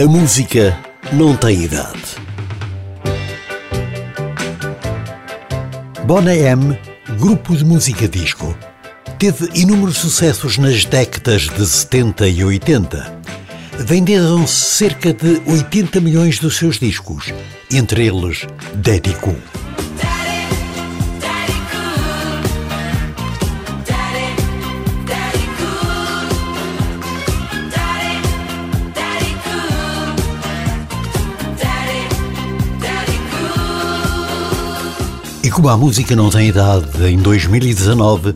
A música não tem idade. Bona M, grupo de música disco, teve inúmeros sucessos nas décadas de 70 e 80. Venderam-se cerca de 80 milhões dos seus discos, entre eles Daddy como a música não tem idade, em 2019,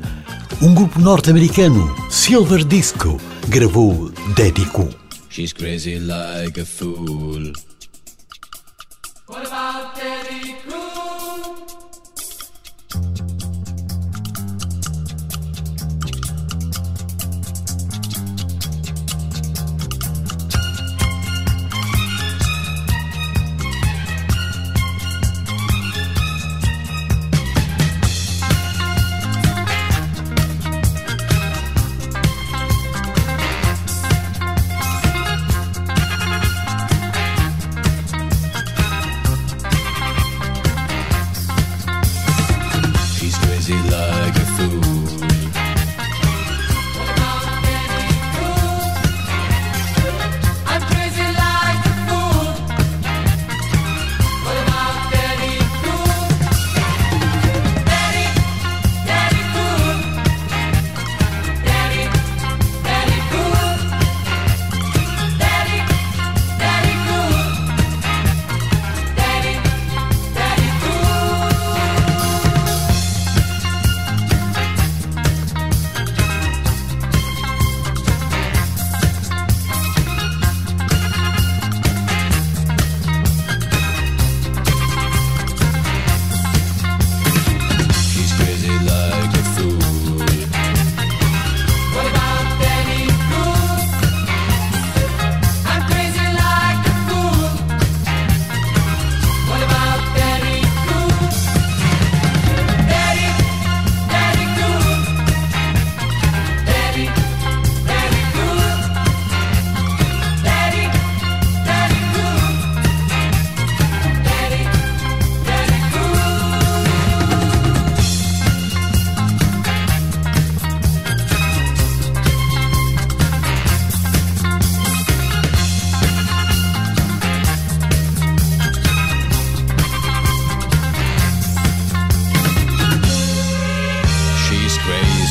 um grupo norte-americano, Silver Disco, gravou Daddy Cool. She's crazy like a fool. What about Daddy Cool?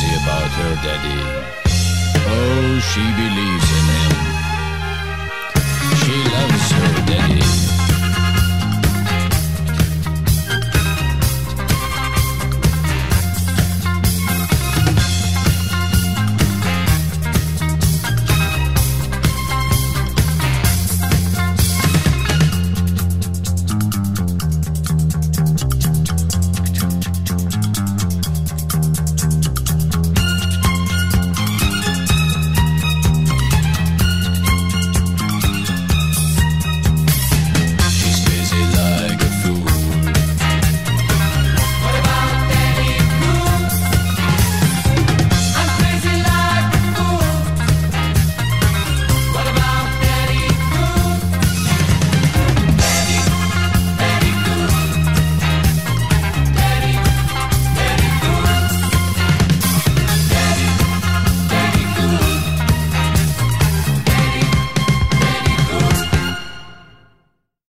Crazy about her daddy. Oh, she believes in him.